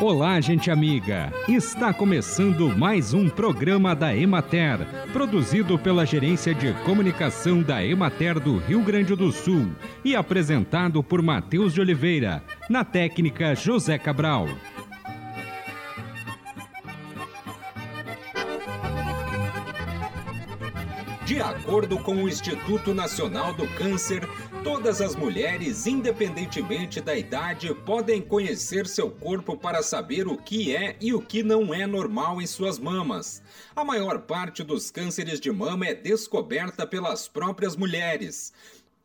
Olá, gente amiga! Está começando mais um programa da Emater, produzido pela Gerência de Comunicação da Emater do Rio Grande do Sul e apresentado por Matheus de Oliveira, na técnica José Cabral. De acordo com o Instituto Nacional do Câncer, todas as mulheres, independentemente da idade, podem conhecer seu corpo para saber o que é e o que não é normal em suas mamas. A maior parte dos cânceres de mama é descoberta pelas próprias mulheres.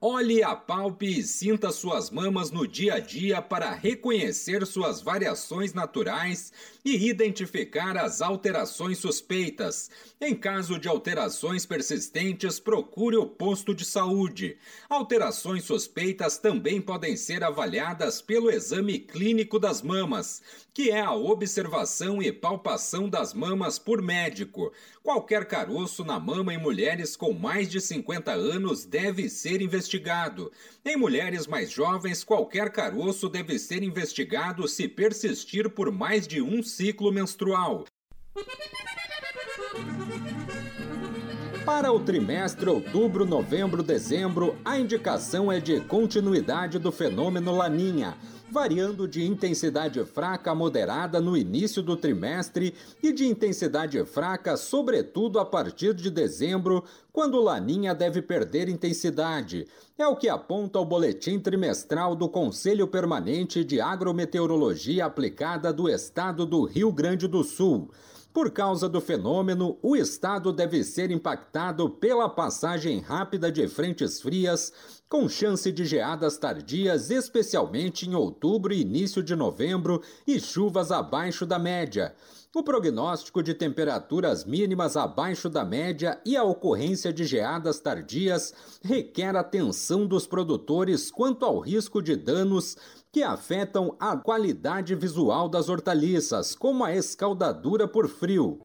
Olhe, apalpe e sinta suas mamas no dia a dia para reconhecer suas variações naturais e identificar as alterações suspeitas. Em caso de alterações persistentes, procure o posto de saúde. Alterações suspeitas também podem ser avaliadas pelo exame clínico das mamas, que é a observação e palpação das mamas por médico. Qualquer caroço na mama em mulheres com mais de 50 anos deve ser investigado. Em mulheres mais jovens, qualquer caroço deve ser investigado se persistir por mais de um ciclo menstrual. Para o trimestre outubro, novembro, dezembro, a indicação é de continuidade do fenômeno Laninha variando de intensidade fraca a moderada no início do trimestre e de intensidade fraca, sobretudo a partir de dezembro, quando Laninha deve perder intensidade. É o que aponta o boletim trimestral do Conselho Permanente de Agrometeorologia Aplicada do Estado do Rio Grande do Sul. Por causa do fenômeno, o estado deve ser impactado pela passagem rápida de frentes frias, com chance de geadas tardias, especialmente em outubro e início de novembro, e chuvas abaixo da média. O prognóstico de temperaturas mínimas abaixo da média e a ocorrência de geadas tardias requer atenção dos produtores quanto ao risco de danos que afetam a qualidade visual das hortaliças, como a escaldadura por frio.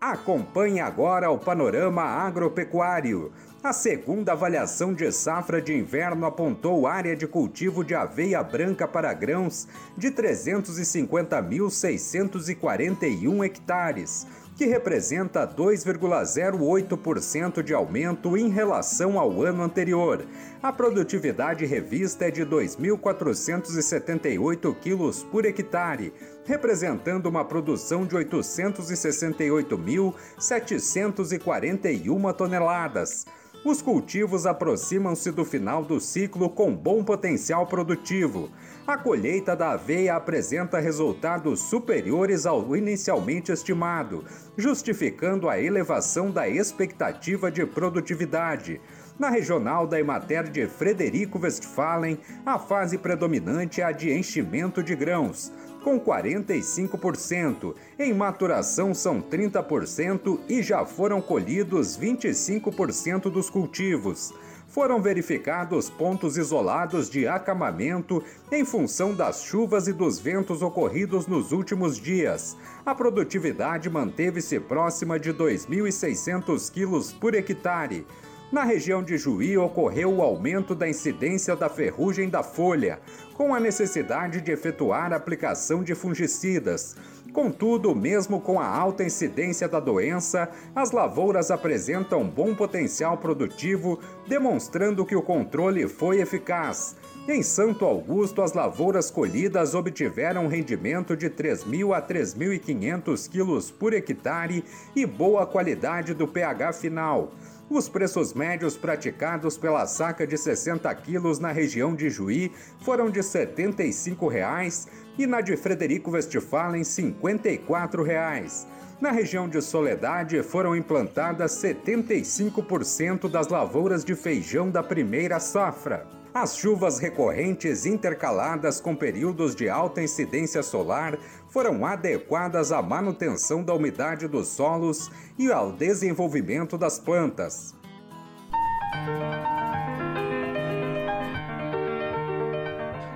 Acompanhe agora o panorama agropecuário. A segunda avaliação de safra de inverno apontou área de cultivo de aveia branca para grãos de 350.641 hectares que representa 2,08% de aumento em relação ao ano anterior. A produtividade revista é de 2.478 quilos por hectare, representando uma produção de 868.741 toneladas. Os cultivos aproximam-se do final do ciclo com bom potencial produtivo. A colheita da aveia apresenta resultados superiores ao inicialmente estimado, justificando a elevação da expectativa de produtividade. Na regional da Emater de Frederico Westphalen, a fase predominante é a de enchimento de grãos, com 45%. Em maturação são 30% e já foram colhidos 25% dos cultivos foram verificados pontos isolados de acamamento em função das chuvas e dos ventos ocorridos nos últimos dias. A produtividade manteve-se próxima de 2.600 quilos por hectare. Na região de Juí ocorreu o aumento da incidência da ferrugem da folha, com a necessidade de efetuar a aplicação de fungicidas. Contudo, mesmo com a alta incidência da doença, as lavouras apresentam bom potencial produtivo, demonstrando que o controle foi eficaz. Em Santo Augusto, as lavouras colhidas obtiveram rendimento de 3.000 a 3.500 quilos por hectare e boa qualidade do pH final. Os preços médios praticados pela saca de 60 quilos na região de Juí foram de 75 reais, e na de Frederico Westphalen 54 reais. Na região de Soledade foram implantadas 75% das lavouras de feijão da primeira safra. As chuvas recorrentes intercaladas com períodos de alta incidência solar foram adequadas à manutenção da umidade dos solos e ao desenvolvimento das plantas.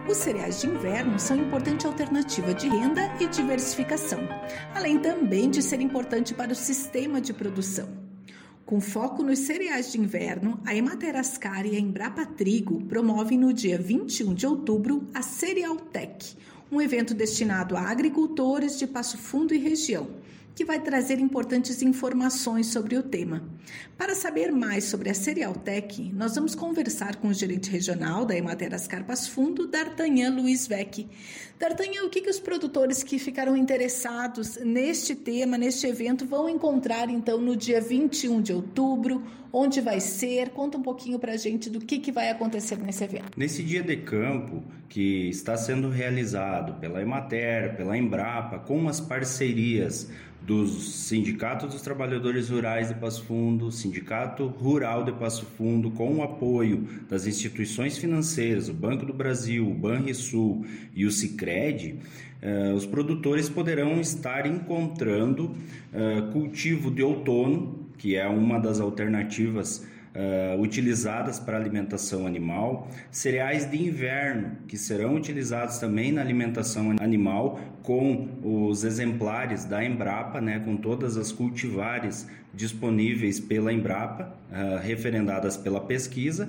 Os cereais de inverno são importante alternativa de renda e diversificação, além também de ser importante para o sistema de produção. Com foco nos cereais de inverno, a Emater Ascar e a Embrapa Trigo promovem no dia 21 de outubro a Cerealtech, um evento destinado a agricultores de Passo Fundo e região que vai trazer importantes informações sobre o tema. Para saber mais sobre a Serialtech, nós vamos conversar com o gerente regional da Emater Carpas Fundo, D'Artagnan Luiz Vec. D'Artagnan, o que, que os produtores que ficaram interessados neste tema, neste evento, vão encontrar então no dia 21 de outubro? Onde vai ser? Conta um pouquinho para a gente do que, que vai acontecer nesse evento. Nesse dia de campo, que está sendo realizado pela Emater, pela Embrapa, com as parcerias dos Sindicatos dos Trabalhadores Rurais de Passo Fundo, Sindicato Rural de Passo Fundo, com o apoio das instituições financeiras, o Banco do Brasil, o Banrisul e o Sicredi, eh, os produtores poderão estar encontrando eh, cultivo de outono, que é uma das alternativas uh, utilizadas para alimentação animal, cereais de inverno, que serão utilizados também na alimentação animal, com os exemplares da Embrapa, né, com todas as cultivares disponíveis pela Embrapa, uh, referendadas pela pesquisa,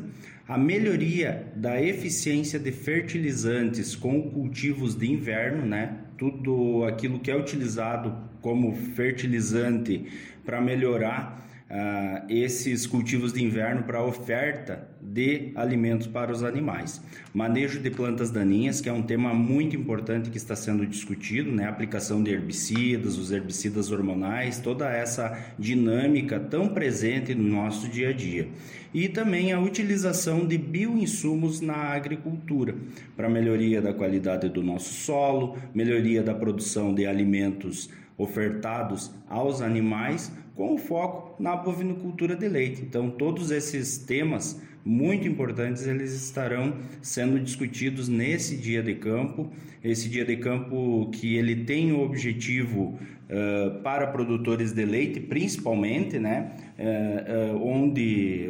a melhoria da eficiência de fertilizantes com cultivos de inverno, né, tudo aquilo que é utilizado como fertilizante para melhorar uh, esses cultivos de inverno para oferta de alimentos para os animais. Manejo de plantas daninhas, que é um tema muito importante que está sendo discutido, né? Aplicação de herbicidas, os herbicidas hormonais, toda essa dinâmica tão presente no nosso dia a dia. E também a utilização de bioinsumos na agricultura, para melhoria da qualidade do nosso solo, melhoria da produção de alimentos ofertados aos animais, com foco na bovinocultura de leite. Então, todos esses temas muito importantes eles estarão sendo discutidos nesse dia de campo. Esse dia de campo que ele tem o objetivo uh, para produtores de leite, principalmente, né, uh, uh, onde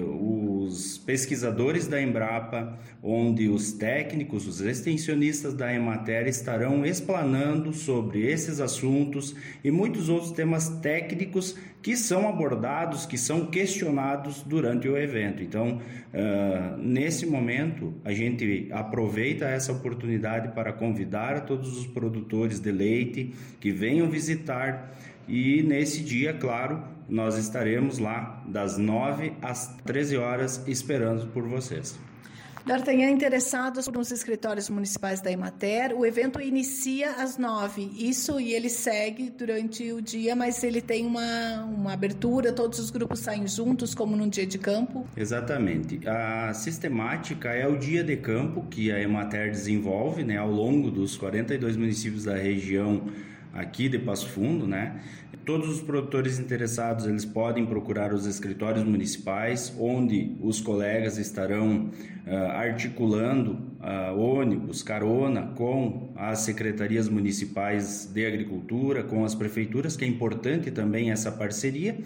os pesquisadores da Embrapa, onde os técnicos, os extensionistas da Emater estarão explanando sobre esses assuntos e muitos outros temas técnicos que são abordados, que são questionados durante o evento. Então, uh, nesse momento, a gente aproveita essa oportunidade para convidar todos os produtores de leite que venham visitar e nesse dia, claro, nós estaremos lá das 9 às 13 horas esperando por vocês. D'Artagnan, interessados nos escritórios municipais da Emater, o evento inicia às nove. Isso e ele segue durante o dia, mas ele tem uma, uma abertura, todos os grupos saem juntos, como num dia de campo? Exatamente. A sistemática é o dia de campo que a Emater desenvolve né, ao longo dos 42 municípios da região aqui de Passo Fundo, né? Todos os produtores interessados eles podem procurar os escritórios municipais, onde os colegas estarão uh, articulando uh, ônibus, carona com as secretarias municipais de agricultura, com as prefeituras, que é importante também essa parceria.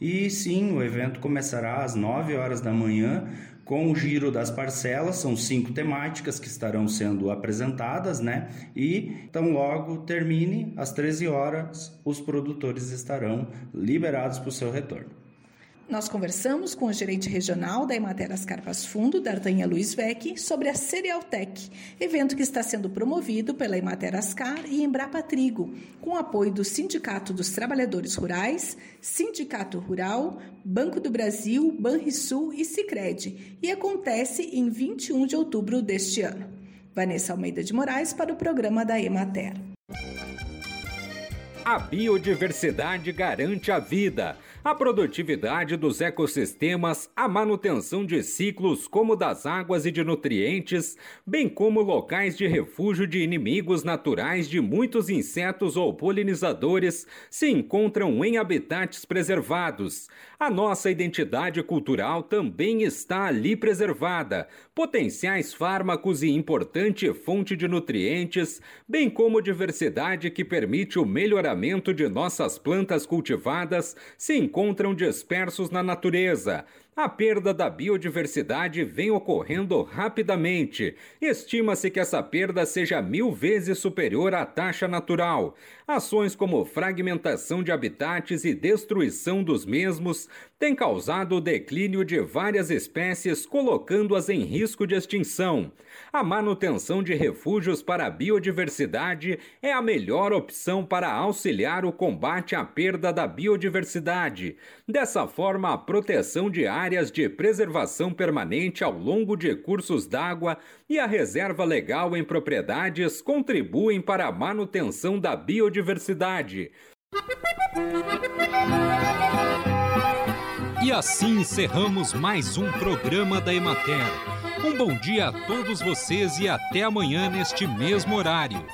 E sim, o evento começará às 9 horas da manhã com o giro das parcelas, são cinco temáticas que estarão sendo apresentadas, né? E então logo termine às 13 horas, os produtores estarão liberados para o seu retorno. Nós conversamos com o gerente regional da Emater Carpas Fundo, D'Artagnan Luiz Vec, sobre a Cerealtech, evento que está sendo promovido pela Emater Ascar e Embrapa Trigo, com apoio do Sindicato dos Trabalhadores Rurais, Sindicato Rural, Banco do Brasil, Banrisul e Sicredi, e acontece em 21 de outubro deste ano. Vanessa Almeida de Moraes para o programa da Emater. A biodiversidade garante a vida a produtividade dos ecossistemas, a manutenção de ciclos como das águas e de nutrientes, bem como locais de refúgio de inimigos naturais de muitos insetos ou polinizadores, se encontram em habitats preservados. A nossa identidade cultural também está ali preservada, potenciais fármacos e importante fonte de nutrientes, bem como diversidade que permite o melhoramento de nossas plantas cultivadas, se encontram dispersos na natureza. A perda da biodiversidade vem ocorrendo rapidamente. Estima-se que essa perda seja mil vezes superior à taxa natural. Ações como fragmentação de habitats e destruição dos mesmos têm causado o declínio de várias espécies, colocando-as em risco de extinção. A manutenção de refúgios para a biodiversidade é a melhor opção para auxiliar o combate à perda da biodiversidade. Dessa forma, a proteção de áreas de preservação permanente ao longo de cursos d'água e a reserva legal em propriedades contribuem para a manutenção da biodiversidade. E assim encerramos mais um programa da Emater. Um bom dia a todos vocês e até amanhã neste mesmo horário.